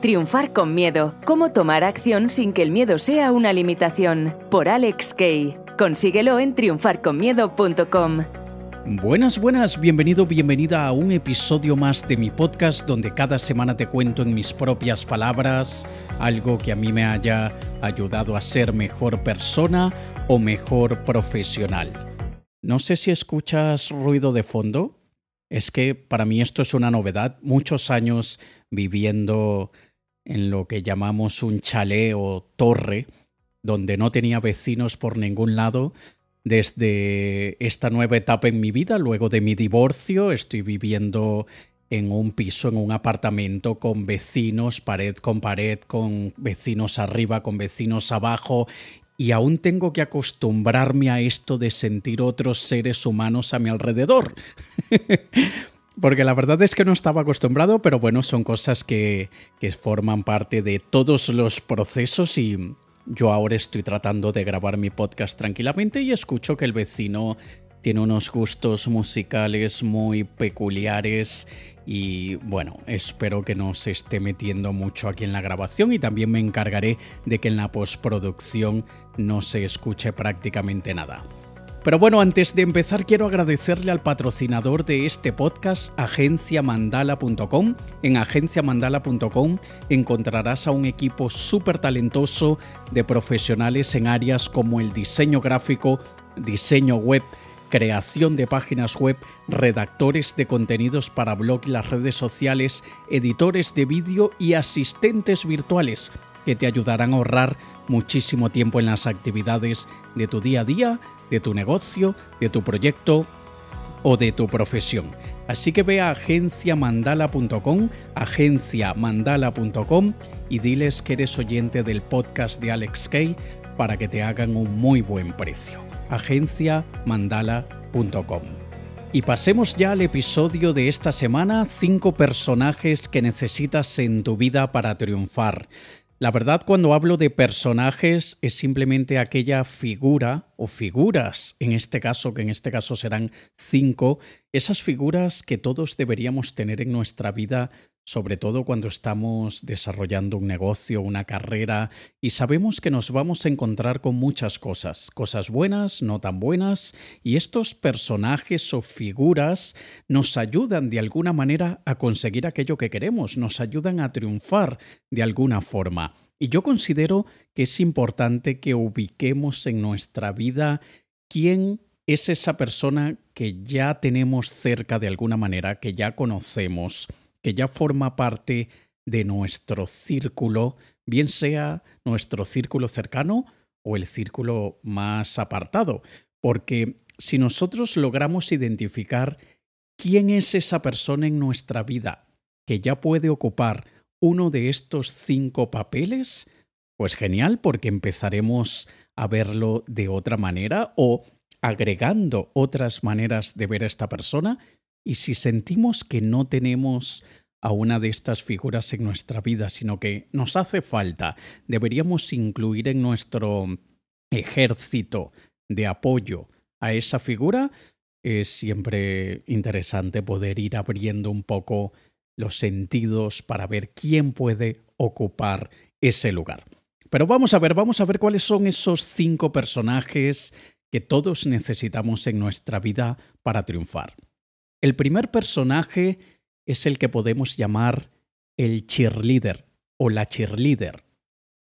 Triunfar con miedo. Cómo tomar acción sin que el miedo sea una limitación. Por Alex Kay. Consíguelo en triunfarconmiedo.com. Buenas, buenas, bienvenido, bienvenida a un episodio más de mi podcast donde cada semana te cuento en mis propias palabras algo que a mí me haya ayudado a ser mejor persona o mejor profesional. No sé si escuchas ruido de fondo. Es que para mí esto es una novedad. Muchos años viviendo en lo que llamamos un chalet o torre, donde no tenía vecinos por ningún lado. Desde esta nueva etapa en mi vida, luego de mi divorcio, estoy viviendo en un piso, en un apartamento con vecinos, pared con pared, con vecinos arriba, con vecinos abajo, y aún tengo que acostumbrarme a esto de sentir otros seres humanos a mi alrededor. Porque la verdad es que no estaba acostumbrado, pero bueno, son cosas que, que forman parte de todos los procesos y yo ahora estoy tratando de grabar mi podcast tranquilamente y escucho que el vecino tiene unos gustos musicales muy peculiares y bueno, espero que no se esté metiendo mucho aquí en la grabación y también me encargaré de que en la postproducción no se escuche prácticamente nada. Pero bueno, antes de empezar quiero agradecerle al patrocinador de este podcast, agenciamandala.com. En agenciamandala.com encontrarás a un equipo súper talentoso de profesionales en áreas como el diseño gráfico, diseño web, creación de páginas web, redactores de contenidos para blog y las redes sociales, editores de vídeo y asistentes virtuales que te ayudarán a ahorrar muchísimo tiempo en las actividades de tu día a día de tu negocio, de tu proyecto o de tu profesión. Así que ve a agenciamandala.com, agenciamandala.com y diles que eres oyente del podcast de Alex Kay para que te hagan un muy buen precio. agenciamandala.com. Y pasemos ya al episodio de esta semana, cinco personajes que necesitas en tu vida para triunfar. La verdad, cuando hablo de personajes, es simplemente aquella figura o figuras, en este caso, que en este caso serán cinco, esas figuras que todos deberíamos tener en nuestra vida sobre todo cuando estamos desarrollando un negocio, una carrera, y sabemos que nos vamos a encontrar con muchas cosas, cosas buenas, no tan buenas, y estos personajes o figuras nos ayudan de alguna manera a conseguir aquello que queremos, nos ayudan a triunfar de alguna forma. Y yo considero que es importante que ubiquemos en nuestra vida quién es esa persona que ya tenemos cerca de alguna manera, que ya conocemos, que ya forma parte de nuestro círculo, bien sea nuestro círculo cercano o el círculo más apartado. Porque si nosotros logramos identificar quién es esa persona en nuestra vida que ya puede ocupar uno de estos cinco papeles, pues genial, porque empezaremos a verlo de otra manera o agregando otras maneras de ver a esta persona y si sentimos que no tenemos a una de estas figuras en nuestra vida, sino que nos hace falta, deberíamos incluir en nuestro ejército de apoyo a esa figura, es siempre interesante poder ir abriendo un poco los sentidos para ver quién puede ocupar ese lugar. Pero vamos a ver, vamos a ver cuáles son esos cinco personajes que todos necesitamos en nuestra vida para triunfar. El primer personaje es el que podemos llamar el cheerleader o la cheerleader.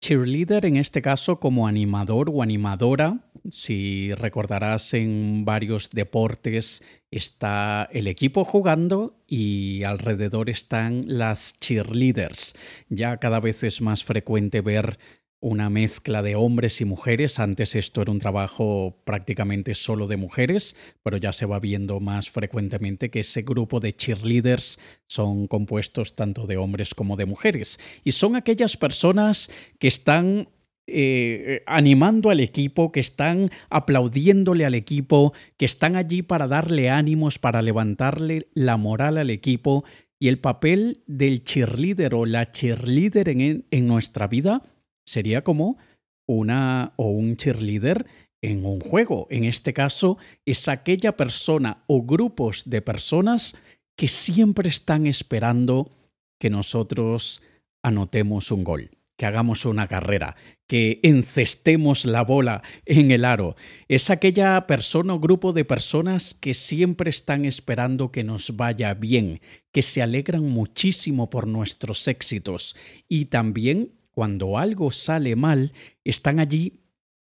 Cheerleader en este caso como animador o animadora. Si recordarás en varios deportes está el equipo jugando y alrededor están las cheerleaders. Ya cada vez es más frecuente ver una mezcla de hombres y mujeres. Antes esto era un trabajo prácticamente solo de mujeres, pero ya se va viendo más frecuentemente que ese grupo de cheerleaders son compuestos tanto de hombres como de mujeres. Y son aquellas personas que están eh, animando al equipo, que están aplaudiéndole al equipo, que están allí para darle ánimos, para levantarle la moral al equipo. Y el papel del cheerleader o la cheerleader en, en nuestra vida sería como una o un cheerleader en un juego. En este caso, es aquella persona o grupos de personas que siempre están esperando que nosotros anotemos un gol, que hagamos una carrera, que encestemos la bola en el aro. Es aquella persona o grupo de personas que siempre están esperando que nos vaya bien, que se alegran muchísimo por nuestros éxitos y también cuando algo sale mal, están allí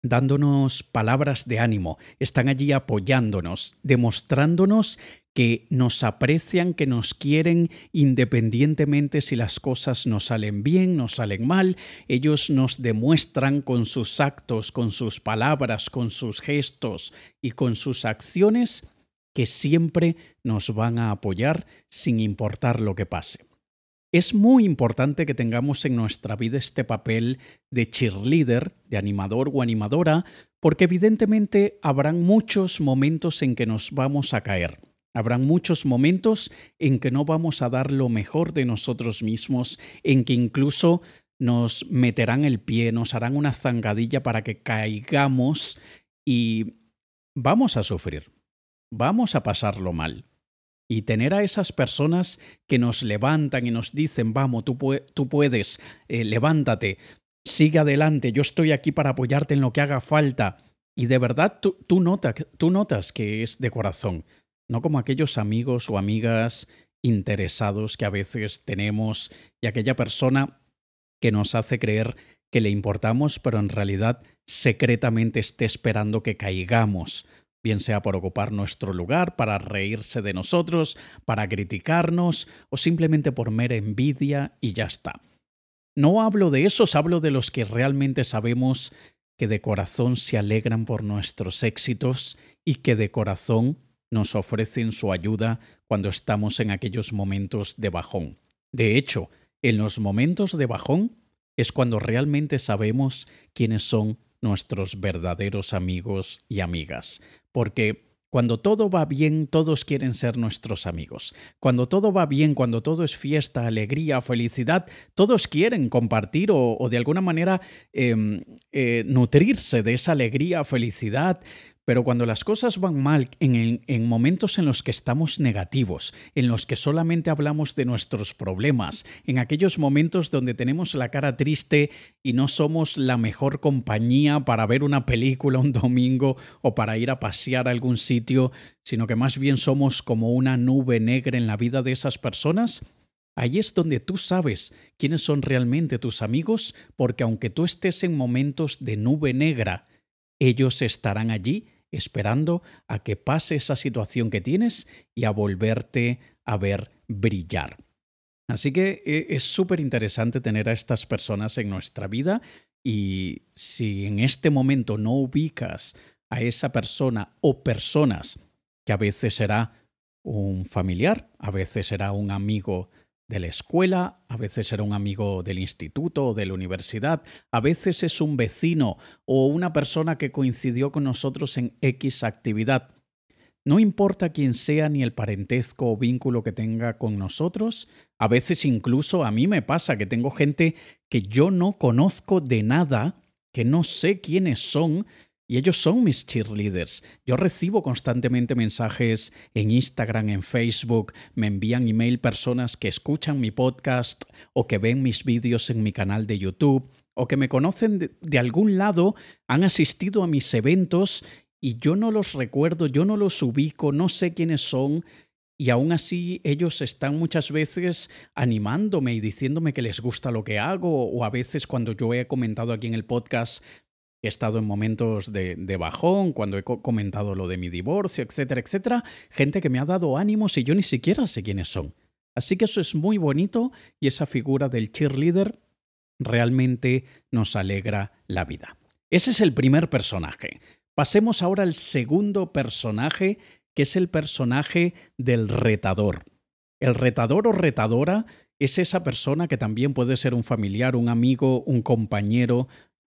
dándonos palabras de ánimo, están allí apoyándonos, demostrándonos que nos aprecian, que nos quieren independientemente si las cosas nos salen bien, nos salen mal. Ellos nos demuestran con sus actos, con sus palabras, con sus gestos y con sus acciones que siempre nos van a apoyar sin importar lo que pase. Es muy importante que tengamos en nuestra vida este papel de cheerleader, de animador o animadora, porque evidentemente habrán muchos momentos en que nos vamos a caer Habrán muchos momentos en que no vamos a dar lo mejor de nosotros mismos, en que incluso nos meterán el pie, nos harán una zangadilla para que caigamos y vamos a sufrir, vamos a pasarlo mal. Y tener a esas personas que nos levantan y nos dicen, vamos, tú, puedes, eh, levántate, sigue adelante, yo estoy aquí para apoyarte en lo que haga falta. Y de verdad tú, tú notas que es de corazón no como aquellos amigos o amigas interesados que a veces tenemos y aquella persona que nos hace creer que le importamos, pero en realidad secretamente esté esperando que caigamos, bien sea por ocupar nuestro lugar, para reírse de nosotros, para criticarnos o simplemente por mera envidia y ya está. No hablo de esos, hablo de los que realmente sabemos que de corazón se alegran por nuestros éxitos y que de corazón nos ofrecen su ayuda cuando estamos en aquellos momentos de bajón. De hecho, en los momentos de bajón es cuando realmente sabemos quiénes son nuestros verdaderos amigos y amigas, porque cuando todo va bien, todos quieren ser nuestros amigos. Cuando todo va bien, cuando todo es fiesta, alegría, felicidad, todos quieren compartir o, de alguna manera em, eh, nutrirse de esa alegría, felicidad, pero cuando las cosas van mal, en, momentos en los que estamos negativos, en los que solamente hablamos de nuestros problemas, en aquellos momentos donde tenemos la cara triste y no somos la mejor compañía para ver una película un domingo o para ir a pasear a algún sitio, sino que más bien somos como una nube negra en la vida de esas personas, Ahí es donde tú sabes quiénes son realmente tus amigos, porque aunque tú estés en momentos de nube negra, ellos estarán allí esperando a que pase esa situación que tienes y a volverte a ver brillar. Así que eh, es súper interesante tener a estas personas en nuestra vida y si en este momento no ubicas a esa persona o personas que a veces será un familiar, a veces será un amigo de la escuela, a veces era un amigo del instituto o de la universidad, a veces es un vecino o una persona que coincidió con nosotros en X actividad. No importa quién sea ni el parentesco o vínculo que tenga con nosotros, a veces incluso a mí me pasa que tengo gente que yo no conozco de nada, que no sé quiénes son, y ellos son mis cheerleaders. Yo recibo constantemente mensajes en Instagram, en Facebook, me envían email personas que escuchan mi podcast o que ven mis vídeos en mi canal de YouTube o que me conocen de, algún lado, han asistido a mis eventos y yo no los recuerdo, yo no los ubico, no sé quiénes son. Y aún así ellos están muchas veces animándome y diciéndome que les gusta lo que hago o a veces cuando yo he comentado aquí en el podcast he estado en momentos de, bajón, cuando he comentado lo de mi divorcio, etcétera, etcétera, gente que me ha dado ánimos y yo ni siquiera sé quiénes son. Así que eso es muy bonito y esa figura del cheerleader realmente nos alegra la vida. Ese es el primer personaje. Pasemos ahora al segundo personaje, que es el personaje del retador. El retador o retadora es esa persona que también puede ser un familiar, un amigo, un compañero,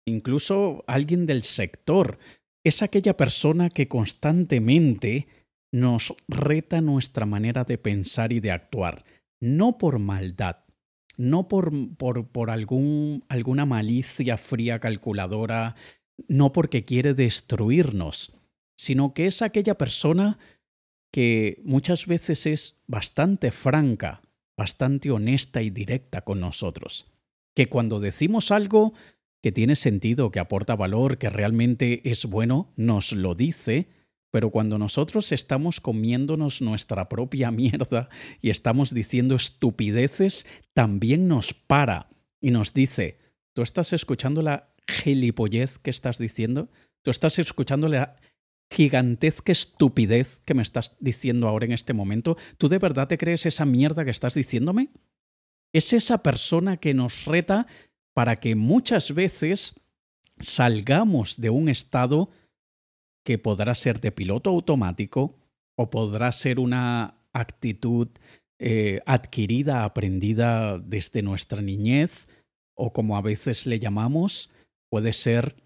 incluso alguien del sector, es aquella persona que constantemente nos reta nuestra manera de pensar y de actuar, no por maldad, no por, por, por algún, alguna malicia fría calculadora, no porque quiere destruirnos, sino que es aquella persona que muchas veces es bastante franca bastante honesta y directa con nosotros. Que cuando decimos algo que tiene sentido, que aporta valor, que realmente es bueno, nos lo dice, pero cuando nosotros estamos comiéndonos nuestra propia mierda y estamos diciendo estupideces, también nos para y nos dice, ¿tú estás escuchando la gilipollez que estás diciendo? ¿Tú estás escuchando la gigantesca estupidez que me estás diciendo ahora en este momento? ¿Tú de verdad te crees esa mierda que estás diciéndome? Es esa persona que nos reta para que muchas veces salgamos de un estado que podrá ser de piloto automático o podrá ser una actitud eh, adquirida, aprendida desde nuestra niñez, o como a veces le llamamos, puede ser,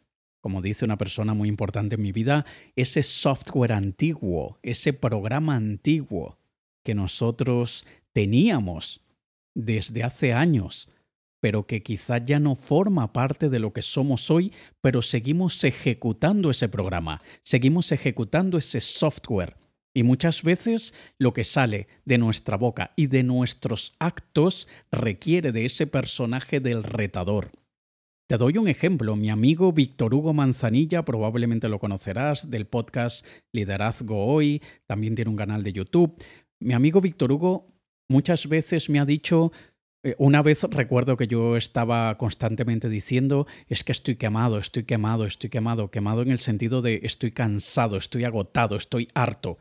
como dice una persona muy importante en mi vida, ese software antiguo, ese programa antiguo que nosotros teníamos desde hace años, pero que quizá ya no forma parte de lo que somos hoy, pero seguimos ejecutando ese programa, seguimos ejecutando ese software. Y muchas veces lo que sale de nuestra boca y de nuestros actos requiere de ese personaje del retador. Te doy un ejemplo. Mi amigo Víctor Hugo Manzanilla, probablemente lo conocerás, del podcast Liderazgo Hoy, también tiene un canal de YouTube. Mi amigo Víctor Hugo muchas veces me ha dicho, una vez recuerdo que yo estaba constantemente diciendo, es que estoy quemado, estoy quemado, estoy quemado, quemado en el sentido de estoy cansado, estoy agotado, estoy harto.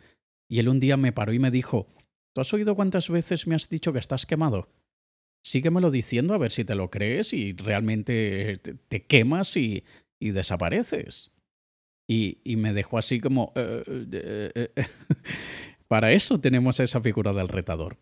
Y él un día me paró y me dijo, ¿tú has oído cuántas veces me has dicho que estás quemado? Síguemelo diciendo a ver si te lo crees y realmente te, quemas y, y desapareces. Y, y, me dejó así como... Eh, eh, Para eso tenemos esa figura del retador.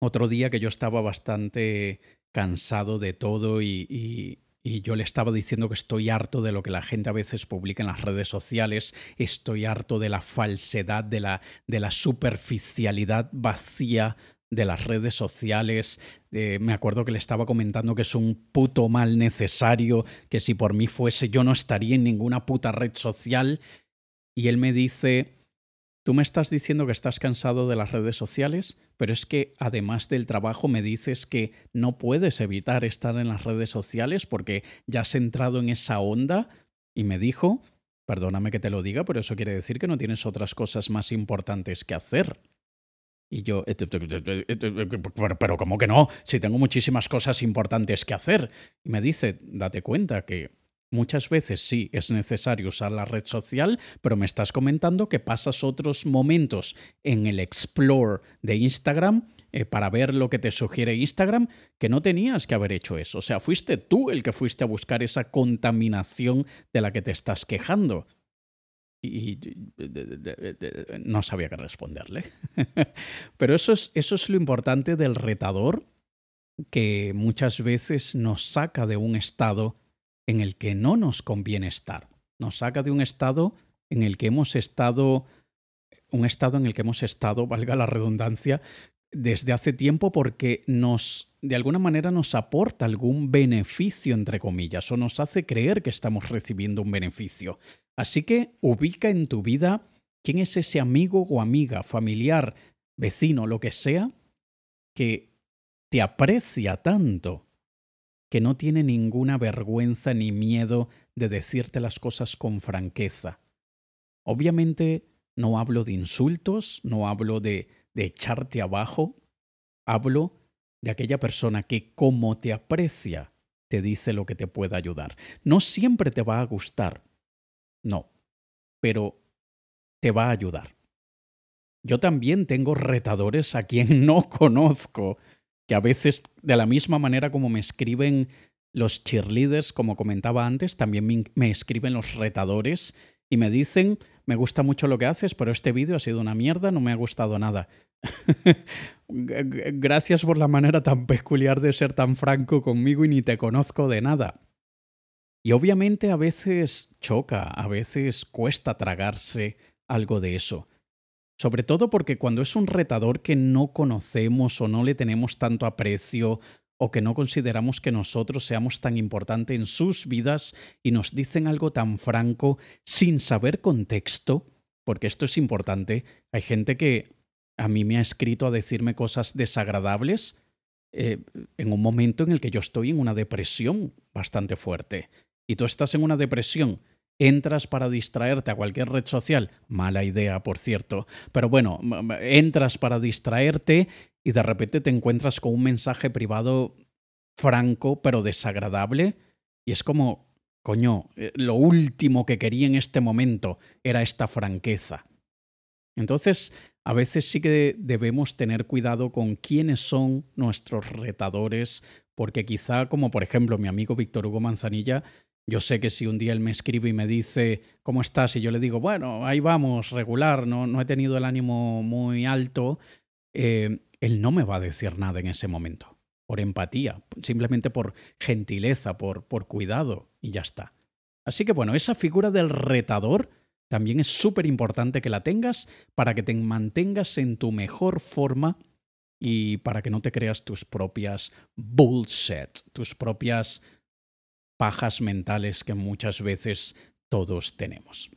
Otro día que yo estaba bastante cansado de todo y, yo le estaba diciendo que estoy harto de lo que la gente a veces publica en las redes sociales, estoy harto de la falsedad, de la, superficialidad vacía de las redes sociales. Eh, me acuerdo que le estaba comentando que es un puto mal necesario, que si por mí fuese yo no estaría en ninguna puta red social. Y él me dice, Tú me estás diciendo que estás cansado de las redes sociales, pero es que además del trabajo me dices que no puedes evitar estar en las redes sociales porque ya has entrado en esa onda y me dijo, perdóname que te lo diga, pero eso quiere decir que no tienes otras cosas más importantes que hacer. Y yo, pero ¿cómo que no? Si tengo muchísimas cosas importantes que hacer. Y me dice, date cuenta que Muchas veces sí es necesario usar la red social, pero me estás comentando que pasas otros momentos en el Explore de Instagram eh, para ver lo que te sugiere Instagram, que no tenías que haber hecho eso. O sea, fuiste tú el que fuiste a buscar esa contaminación de la que te estás quejando. Y, no sabía qué responderle. Pero eso es, eso es lo importante del retador, que muchas veces nos saca de un estado en el que no nos conviene estar. Nos saca de un estado en el que hemos estado, un estado en el que hemos estado, valga la redundancia, desde hace tiempo porque nos, de alguna manera, nos aporta algún beneficio, entre comillas, o nos hace creer que estamos recibiendo un beneficio. Así que ubica en tu vida quién es ese amigo o amiga, familiar, vecino, lo que sea, que te aprecia tanto que no tiene ninguna vergüenza ni miedo de decirte las cosas con franqueza. Obviamente no hablo de insultos, no hablo de, de echarte abajo, hablo de aquella persona que como te aprecia, te dice lo que te pueda ayudar. No siempre te va a gustar, no, pero te va a ayudar. Yo también tengo retadores a quien no conozco que a veces, de la misma manera como me escriben los cheerleaders, como comentaba antes, también me escriben los retadores y me dicen, me gusta mucho lo que haces, pero este vídeo ha sido una mierda, no me ha gustado nada. Gracias por la manera tan peculiar de ser tan franco conmigo y ni te conozco de nada. Y obviamente a veces choca, a veces cuesta tragarse algo de eso. Sobre todo porque cuando es un retador que no conocemos o no le tenemos tanto aprecio o que no consideramos que nosotros seamos tan importantes en sus vidas y nos dicen algo tan franco sin saber contexto, porque esto es importante, hay gente que a mí me ha escrito a decirme cosas desagradables eh, en un momento en el que yo estoy en una depresión bastante fuerte. Y tú estás en una depresión, entras para distraerte a cualquier red social, mala idea, por cierto, pero bueno, entras para distraerte y de repente te encuentras con un mensaje privado franco pero desagradable. Y es como, coño, eh, lo último que quería en este momento era esta franqueza. Entonces, a veces sí que debemos tener cuidado con quiénes son nuestros retadores, porque quizá, como por ejemplo mi amigo Víctor Hugo Manzanilla, yo sé que si un día él me escribe y me dice, ¿cómo estás? Y yo le digo, bueno, ahí vamos, regular, no, no he tenido el ánimo muy alto, eh, él no me va a decir nada en ese momento, por empatía, simplemente por gentileza, por, por cuidado, y ya está. Así que bueno, esa figura del retador también es súper importante que la tengas para que te mantengas en tu mejor forma y para que no te creas tus propias bullshit, tus propias pajas mentales que muchas veces todos tenemos.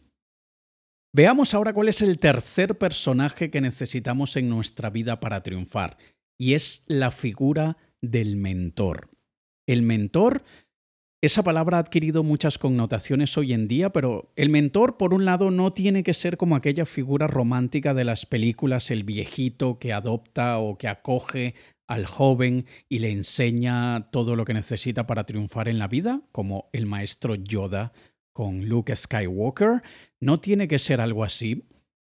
Veamos ahora cuál es el tercer personaje que necesitamos en nuestra vida para triunfar, y es la figura del mentor. El mentor esa palabra ha adquirido muchas connotaciones hoy en día, pero el mentor, por un lado, no tiene que ser como aquella figura romántica de las películas, el viejito que adopta o que acoge al joven y le enseña todo lo que necesita para triunfar en la vida, como el maestro Yoda con Luke Skywalker. No tiene que ser algo así.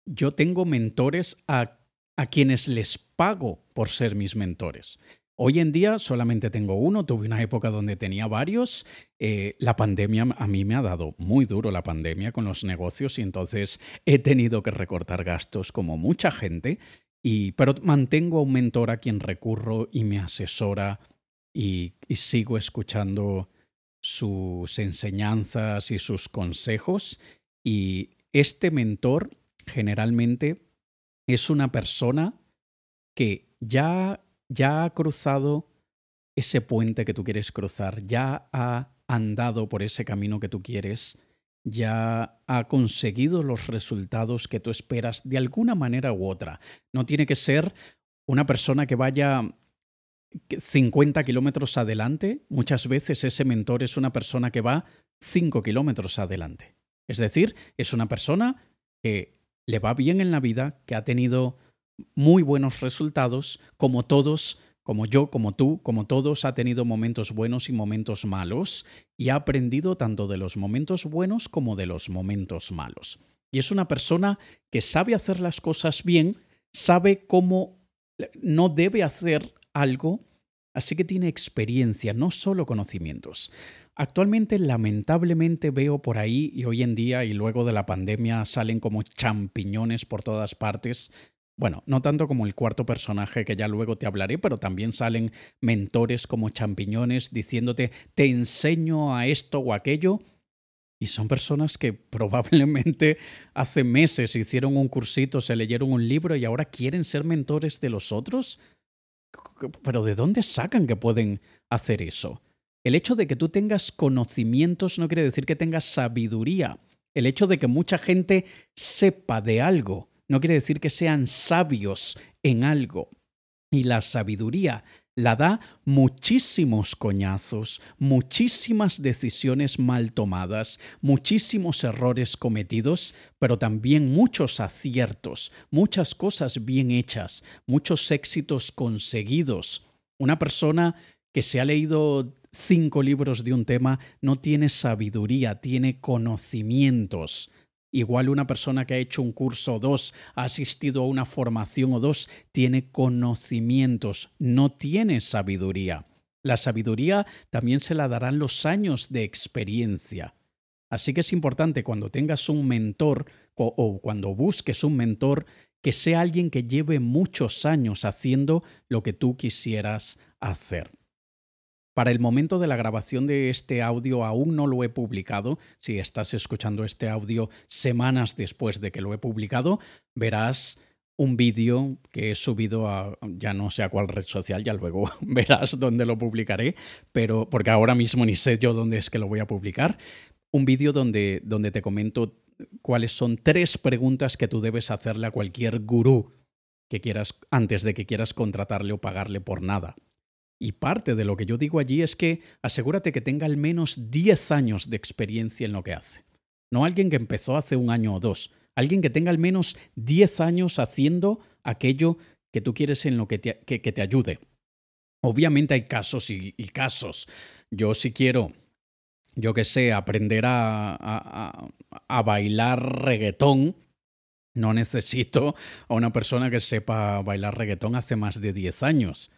Yo tengo mentores a, a quienes les pago por ser mis mentores. Hoy en día solamente tengo uno, tuve una época donde tenía varios. Eh, la pandemia a mí me ha dado muy duro la pandemia con los negocios y entonces he tenido que recortar gastos como mucha gente. Y, pero mantengo a un mentor a quien recurro y me asesora y, y sigo escuchando sus enseñanzas y sus consejos. Y este mentor generalmente es una persona que ya ya ha cruzado ese puente que tú quieres cruzar, ya ha andado por ese camino que tú quieres, ya ha conseguido los resultados que tú esperas de alguna manera u otra. No tiene que ser una persona que vaya 50 kilómetros adelante, muchas veces ese mentor es una persona que va 5 kilómetros adelante. Es decir, es una persona que le va bien en la vida, que ha tenido muy buenos resultados, como todos, como yo, como tú, como todos, ha tenido momentos buenos y momentos malos, y ha aprendido tanto de los momentos buenos como de los momentos malos. Y es una persona que sabe hacer las cosas bien, sabe cómo no debe hacer algo, así que tiene experiencia, no solo conocimientos. Actualmente, lamentablemente, veo por ahí, y hoy en día y luego de la pandemia salen como champiñones por todas partes, bueno, no tanto como el cuarto personaje que ya luego te hablaré, pero también salen mentores como champiñones diciéndote te enseño a esto o aquello. Y son personas que probablemente hace meses hicieron un cursito, se leyeron un libro y ahora quieren ser mentores de los otros. Pero ¿de dónde sacan que pueden hacer eso? El hecho de que tú tengas conocimientos no quiere decir que tengas sabiduría. El hecho de que mucha gente sepa de algo no quiere decir que sean sabios en algo. Y la sabiduría la da muchísimos coñazos, muchísimas decisiones mal tomadas, muchísimos errores cometidos, pero también muchos aciertos, muchas cosas bien hechas, muchos éxitos conseguidos. Una persona que se ha leído cinco libros de un tema no tiene sabiduría, tiene conocimientos. Igual una persona que ha hecho un curso o dos, ha asistido a una formación o dos, tiene conocimientos, no tiene sabiduría. La sabiduría también se la darán los años de experiencia. Así que es importante cuando tengas un mentor o, cuando busques un mentor que sea alguien que lleve muchos años haciendo lo que tú quisieras hacer. Para el momento de la grabación de este audio aún no lo he publicado. Si estás escuchando este audio semanas después de que lo he publicado, verás un vídeo que he subido a ya no sé a cuál red social, ya luego verás dónde lo publicaré, pero porque ahora mismo ni sé yo dónde es que lo voy a publicar. Un vídeo donde, donde te comento cuáles son tres preguntas que tú debes hacerle a cualquier gurú que quieras antes de que quieras contratarle o pagarle por nada. Y parte de lo que yo digo allí es que asegúrate que tenga al menos 10 años de experiencia en lo que hace. No alguien que empezó hace un año o dos, alguien que tenga al menos 10 años haciendo aquello que tú quieres en lo que te, que, te ayude. Obviamente hay casos y, casos. Yo si quiero, yo que sé, aprender a, a, a bailar reggaetón, no necesito a una persona que sepa bailar reggaetón hace más de 10 años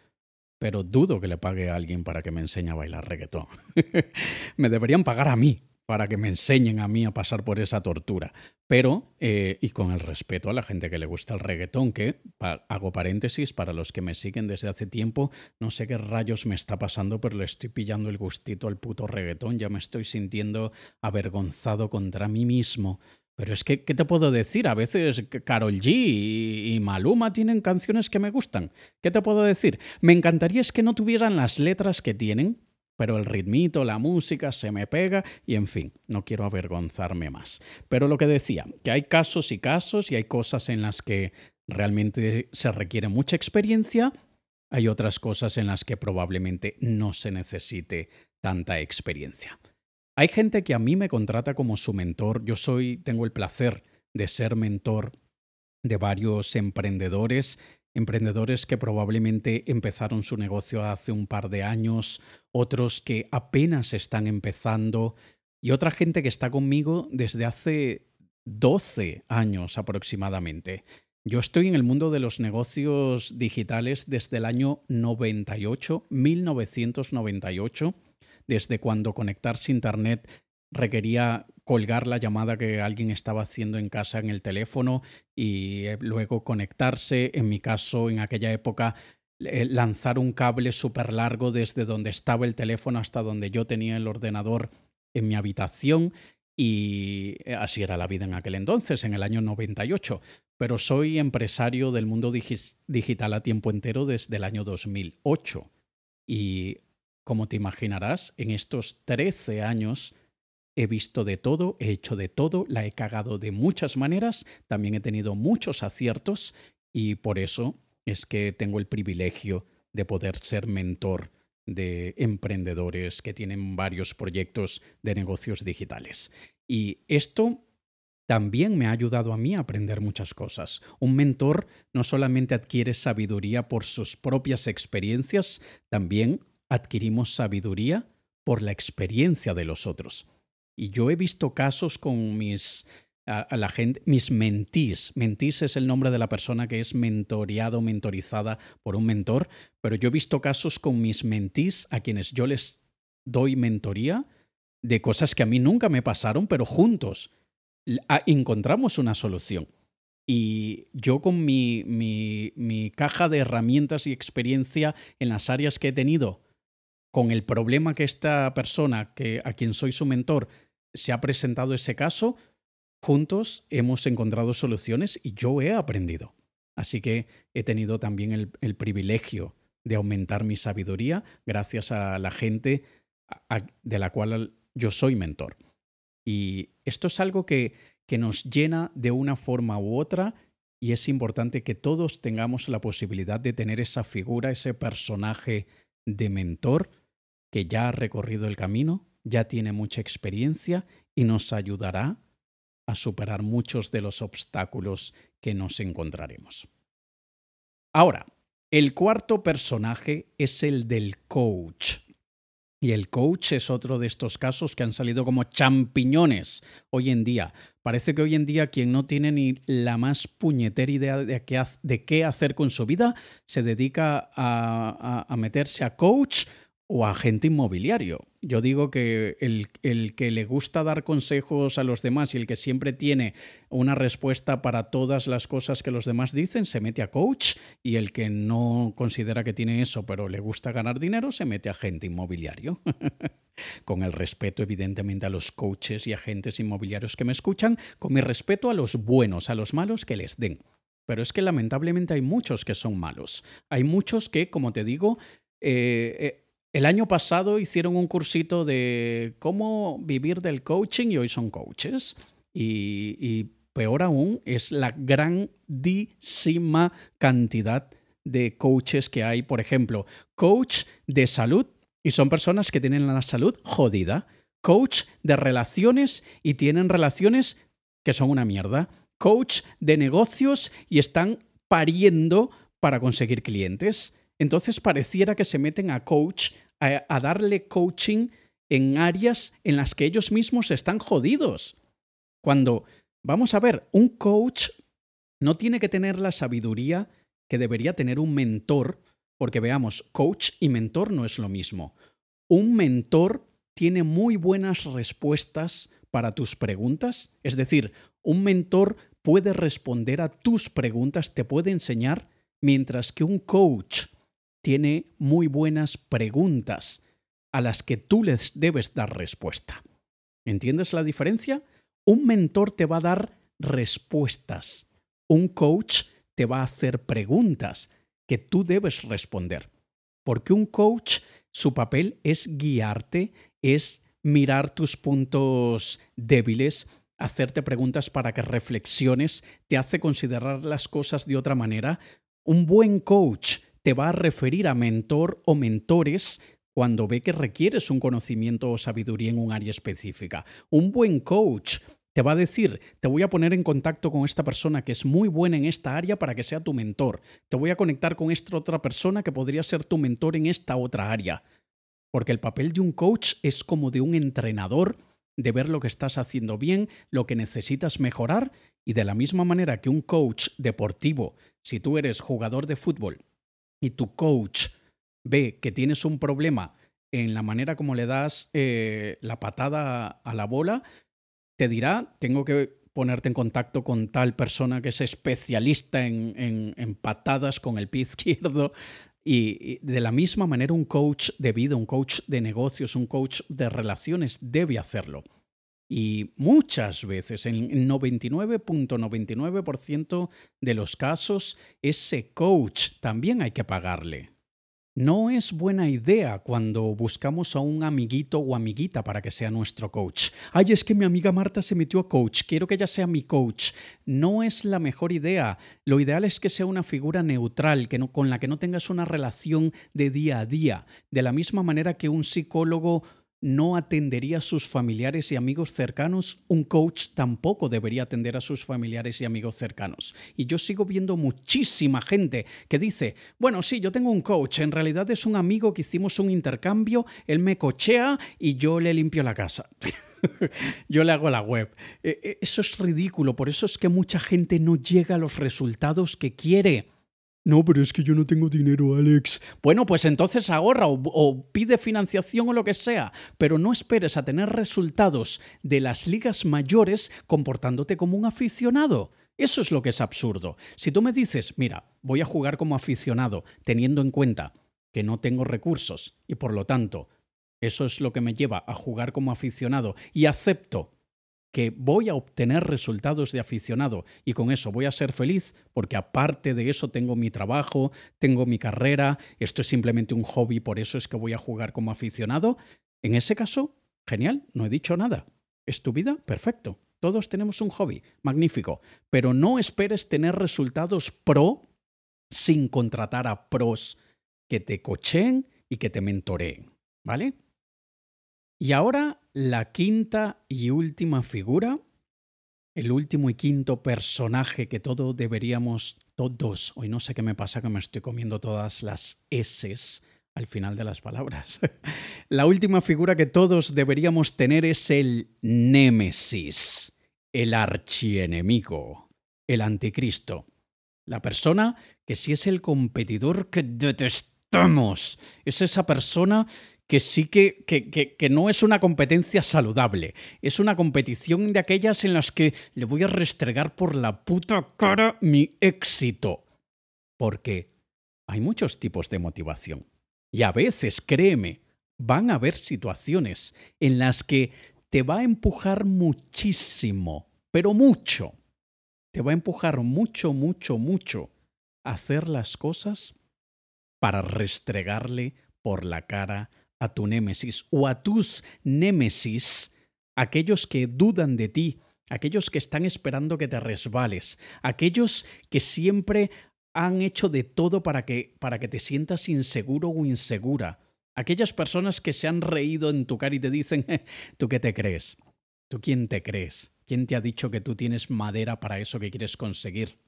pero dudo que le pague a alguien para que me enseñe a bailar reggaetón. me deberían pagar a mí para que me enseñen a mí a pasar por esa tortura. Pero, eh, y con el respeto a la gente que le gusta el reggaetón, que, hago paréntesis, para los que me siguen desde hace tiempo, no sé qué rayos me está pasando, pero le estoy pillando el gustito al puto reggaetón, ya me estoy sintiendo avergonzado contra mí mismo pero es que, ¿qué te puedo decir? A veces Carol G y, Maluma tienen canciones que me gustan. ¿Qué te puedo decir? Me encantaría es que no tuvieran las letras que tienen, pero el ritmito, la música se me pega y en fin, no quiero avergonzarme más. Pero lo que decía, que hay casos y casos y hay cosas en las que realmente se requiere mucha experiencia, hay otras cosas en las que probablemente no se necesite tanta experiencia. Hay gente que a mí me contrata como su mentor. Yo soy, tengo el placer de ser mentor de varios emprendedores, emprendedores que probablemente empezaron su negocio hace un par de años, otros que apenas están empezando y otra gente que está conmigo desde hace 12 años aproximadamente. Yo estoy en el mundo de los negocios digitales desde el año 98, 1998 desde cuando conectarse a Internet requería colgar la llamada que alguien estaba haciendo en casa en el teléfono y eh, luego conectarse, en mi caso, en aquella época, eh, lanzar un cable súper largo desde donde estaba el teléfono hasta donde yo tenía el ordenador en mi habitación y eh, así era la vida en aquel entonces, en el año 98. Pero soy empresario del mundo digital a tiempo entero desde el año 2008 y como te imaginarás, en estos 13 años he visto de todo, he hecho de todo, la he cagado de muchas maneras, también he tenido muchos aciertos y por eso es que tengo el privilegio de poder ser mentor de emprendedores que tienen varios proyectos de negocios digitales. Y esto también me ha ayudado a mí a aprender muchas cosas. Un mentor no solamente adquiere sabiduría por sus propias experiencias, también adquirimos sabiduría por la experiencia de los otros. Y yo he visto casos con mis a, la gente, mis mentís. Mentís es el nombre de la persona que es mentoreado, mentorizada por un mentor, pero yo he visto casos con mis mentís a quienes yo les doy mentoría de cosas que a mí nunca me pasaron, pero juntos encontramos una solución. Y yo con mi, mi, mi caja de herramientas y experiencia en las áreas que he tenido, con el problema que esta persona, que, a quien soy su mentor, se ha presentado ese caso, juntos hemos encontrado soluciones y yo he aprendido. Así que he tenido también el, privilegio de aumentar mi sabiduría gracias a la gente de la cual yo soy mentor. Y esto es algo que, que nos llena de una forma u otra y es importante que todos tengamos la posibilidad de tener esa figura, ese personaje de mentor que ya ha recorrido el camino, ya tiene mucha experiencia y nos ayudará a superar muchos de los obstáculos que nos encontraremos. Ahora, el cuarto personaje es el del coach. Y el coach es otro de estos casos que han salido como champiñones hoy en día. Parece que hoy en día quien no tiene ni la más puñetera idea de qué, hacer con su vida se dedica a meterse a coach o agente inmobiliario. Yo digo que el, el, que le gusta dar consejos a los demás y el que siempre tiene una respuesta para todas las cosas que los demás dicen, se mete a coach y el que no considera que tiene eso pero le gusta ganar dinero, se mete a agente inmobiliario. con el respeto evidentemente a los coaches y agentes inmobiliarios que me escuchan, con mi respeto a los buenos, a los malos que les den. Pero es que lamentablemente hay muchos que son malos. Hay muchos que, como te digo, eh, eh, el año pasado hicieron un cursito de cómo vivir del coaching y hoy son coaches. Y, peor aún es la grandísima cantidad de coaches que hay, por ejemplo, coach de salud y son personas que tienen la salud jodida, coach de relaciones y tienen relaciones que son una mierda, coach de negocios y están pariendo para conseguir clientes. Entonces pareciera que se meten a coach, a, darle coaching en áreas en las que ellos mismos están jodidos. Cuando, vamos a ver, un coach no tiene que tener la sabiduría que debería tener un mentor, porque veamos, coach y mentor no es lo mismo. Un mentor tiene muy buenas respuestas para tus preguntas, es decir, un mentor puede responder a tus preguntas, te puede enseñar, mientras que un coach tiene muy buenas preguntas a las que tú les debes dar respuesta. ¿Entiendes la diferencia? Un mentor te va a dar respuestas. Un coach te va a hacer preguntas que tú debes responder. Porque un coach, su papel es guiarte, es mirar tus puntos débiles, hacerte preguntas para que reflexiones, te hace considerar las cosas de otra manera. Un buen coach te va a referir a mentor o mentores cuando ve que requieres un conocimiento o sabiduría en un área específica. Un buen coach te va a decir, te voy a poner en contacto con esta persona que es muy buena en esta área para que sea tu mentor. Te voy a conectar con esta otra persona que podría ser tu mentor en esta otra área. Porque el papel de un coach es como de un entrenador, de ver lo que estás haciendo bien, lo que necesitas mejorar, y de la misma manera que un coach deportivo, si tú eres jugador de fútbol y tu coach ve que tienes un problema en la manera como le das eh, la patada a la bola, te dirá, tengo que ponerte en contacto con tal persona que es especialista en, en, patadas con el pie izquierdo. Y, de la misma manera un coach de vida, un coach de negocios, un coach de relaciones debe hacerlo. Y muchas veces, en 99.99% de los casos, ese coach también hay que pagarle. No es buena idea cuando buscamos a un amiguito o amiguita para que sea nuestro coach. Ay, es que mi amiga Marta se metió a coach, quiero que ella sea mi coach. No es la mejor idea. Lo ideal es que sea una figura neutral, que no, con la que no tengas una relación de día a día. De la misma manera que un psicólogo no atendería a sus familiares y amigos cercanos, un coach tampoco debería atender a sus familiares y amigos cercanos. Y yo sigo viendo muchísima gente que dice, bueno, sí, yo tengo un coach, en realidad es un amigo que hicimos un intercambio, él me cochea y yo le limpio la casa. yo le hago la web. E, e, eso es ridículo, por eso es que mucha gente no llega a los resultados que quiere. No, pero es que yo no tengo dinero, Alex. Bueno, pues entonces ahorra o, pide financiación o lo que sea, pero no esperes a tener resultados de las ligas mayores comportándote como un aficionado. Eso es lo que es absurdo. Si tú me dices, mira, voy a jugar como aficionado, teniendo en cuenta que no tengo recursos y por lo tanto eso es lo que me lleva a jugar como aficionado y acepto que voy a obtener resultados de aficionado y con eso voy a ser feliz porque aparte de eso tengo mi trabajo, tengo mi carrera, esto es simplemente un hobby, por eso es que voy a jugar como aficionado, en ese caso, genial, no he dicho nada. ¿Es tu vida? Perfecto. Todos tenemos un hobby, magnífico, pero no esperes tener resultados pro sin contratar a pros que te cocheen y que te mentoreen, ¿vale? Y ahora la quinta y última figura, el último y quinto personaje que todos deberíamos, todos, hoy no sé qué me pasa que me estoy comiendo todas las S al final de las palabras. la última figura que todos deberíamos tener es el Némesis, el archienemigo, el anticristo. La persona que si es el competidor que detestamos, es esa persona que sí que, que, no es una competencia saludable. Es una competición de aquellas en las que le voy a restregar por la puta cara mi éxito. Porque hay muchos tipos de motivación. Y a veces, créeme, van a haber situaciones en las que te va a empujar muchísimo, pero mucho. Te va a empujar mucho, mucho, mucho a hacer las cosas para restregarle por la cara a tu némesis o a tus némesis, aquellos que dudan de ti, aquellos que están esperando que te resbales, aquellos que siempre han hecho de todo para que, para que te sientas inseguro o insegura. Aquellas personas que se han reído en tu cara y te dicen, ¿tú qué te crees? ¿Tú quién te crees? ¿Quién te ha dicho que tú tienes madera para eso que quieres conseguir?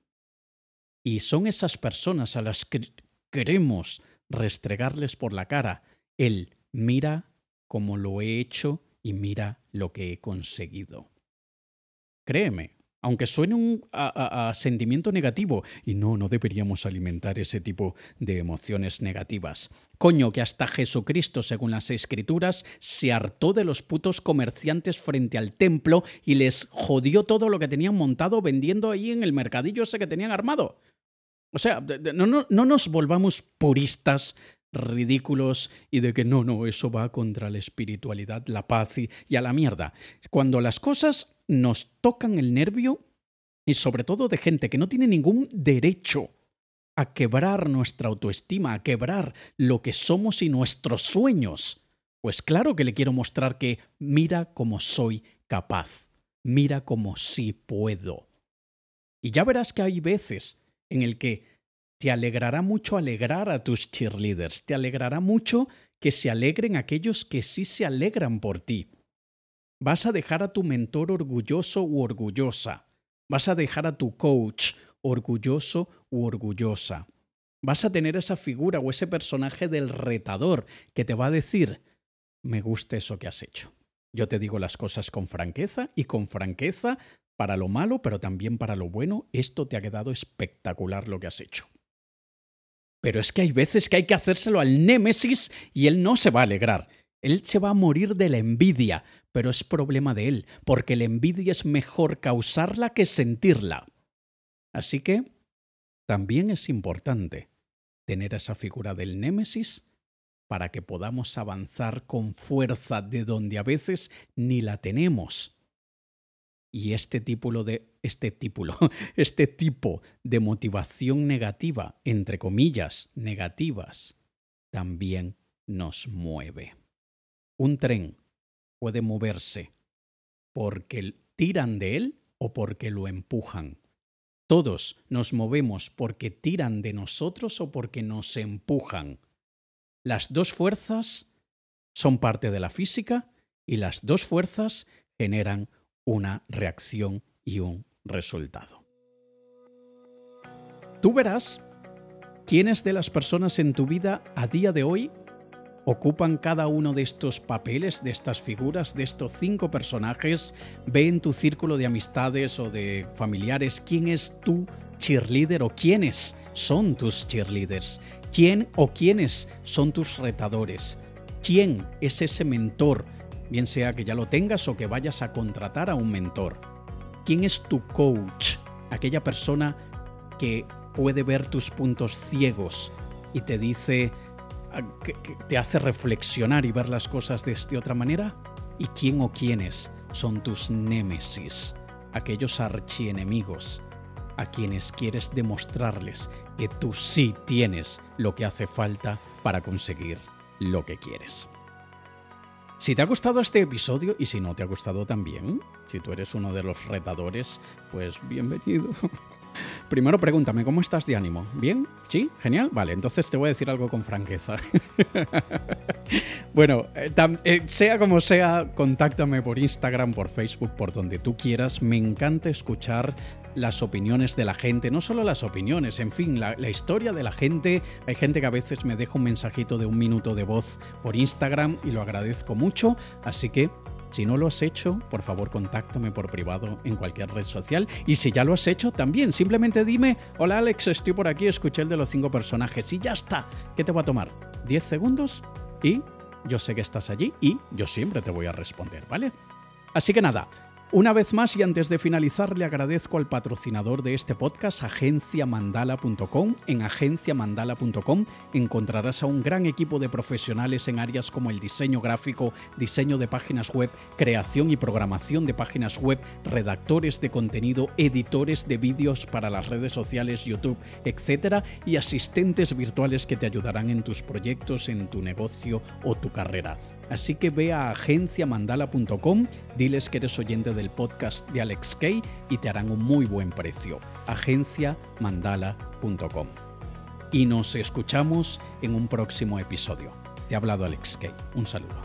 Y son esas personas a las que queremos restregarles por la cara el mira cómo lo he hecho y mira lo que he conseguido. Créeme, aunque suene un a, sentimiento negativo, y no, no deberíamos alimentar ese tipo de emociones negativas. Coño, que hasta Jesucristo, según las escrituras, se hartó de los putos comerciantes frente al templo y les jodió todo lo que tenían montado vendiendo ahí en el mercadillo ese que tenían armado. O sea, no, no, no nos volvamos puristas ridículos y de que no, no, eso va contra la espiritualidad, la paz y, a la mierda. Cuando las cosas nos tocan el nervio, y sobre todo de gente que no tiene ningún derecho a quebrar nuestra autoestima, a quebrar lo que somos y nuestros sueños, pues claro que le quiero mostrar que mira cómo soy capaz, mira cómo sí puedo. Y ya verás que hay veces en el que te alegrará mucho alegrar a tus cheerleaders, te alegrará mucho que se alegren aquellos que sí se alegran por ti. Vas a dejar a tu mentor orgulloso u orgullosa. Vas a dejar a tu coach orgulloso u orgullosa. Vas a tener esa figura o ese personaje del retador que te va a decir, me gusta eso que has hecho. Yo te digo las cosas con franqueza y con franqueza para lo malo, pero también para lo bueno, esto te ha quedado espectacular lo que has hecho. Pero es que hay veces que hay que hacérselo al Némesis y él no se va a alegrar. Él se va a morir de la envidia, pero es problema de él, porque la envidia es mejor causarla que sentirla. Así que también es importante tener esa figura del Némesis para que podamos avanzar con fuerza de donde a veces ni la tenemos y este tipo de este tipo, este tipo de motivación negativa, entre comillas, negativas, también nos mueve. Un tren puede moverse porque tiran de él o porque lo empujan. Todos nos movemos porque tiran de nosotros o porque nos empujan. Las dos fuerzas son parte de la física y las dos fuerzas generan una reacción y un resultado. Tú verás quiénes de las personas en tu vida a día de hoy ocupan cada uno de estos papeles, de estas figuras, de estos cinco personajes. Ve en tu círculo de amistades o de familiares quién es tu cheerleader o quiénes son tus cheerleaders. ¿Quién o quiénes son tus retadores? ¿Quién es ese mentor bien sea que ya lo tengas o que vayas a contratar a un mentor. ¿Quién es tu coach? Aquella persona que puede ver tus puntos ciegos y te dice, ah, que, te hace reflexionar y ver las cosas de otra manera. ¿Y quién o quiénes son tus némesis? Aquellos archienemigos a quienes quieres demostrarles que tú sí tienes lo que hace falta para conseguir lo que quieres. Si te ha gustado este episodio y si no te ha gustado también, si tú eres uno de los retadores, pues bienvenido. Primero pregúntame, ¿cómo estás de ánimo? ¿Bien? ¿Sí? ¿Genial? Vale, entonces te voy a decir algo con franqueza. bueno, eh, eh, sea como sea, contáctame por Instagram, por Facebook, por donde tú quieras. Me encanta escuchar las opiniones de la gente, no solo las opiniones, en fin, la, historia de la gente. Hay gente que a veces me deja un mensajito de un minuto de voz por Instagram y lo agradezco mucho, así que si no lo has hecho, por favor contáctame por privado en cualquier red social. Y si ya lo has hecho, también simplemente dime, hola Alex, estoy por aquí, escuché el de los cinco personajes y ya está. ¿Qué te va a tomar? ¿10 segundos? Y yo sé que estás allí y yo siempre te voy a responder, ¿vale? Así que nada, una vez más y antes de finalizar le agradezco al patrocinador de este podcast, agenciamandala.com. En agenciamandala.com encontrarás a un gran equipo de profesionales en áreas como el diseño gráfico, diseño de páginas web, creación y programación de páginas web, redactores de contenido, editores de vídeos para las redes sociales, YouTube, etc. y asistentes virtuales que te ayudarán en tus proyectos, en tu negocio o tu carrera. Así que ve a agenciamandala.com, diles que eres oyente del podcast de Alex Kay y te harán un muy buen precio. agenciamandala.com. Y nos escuchamos en un próximo episodio. Te ha hablado Alex Kay. Un saludo.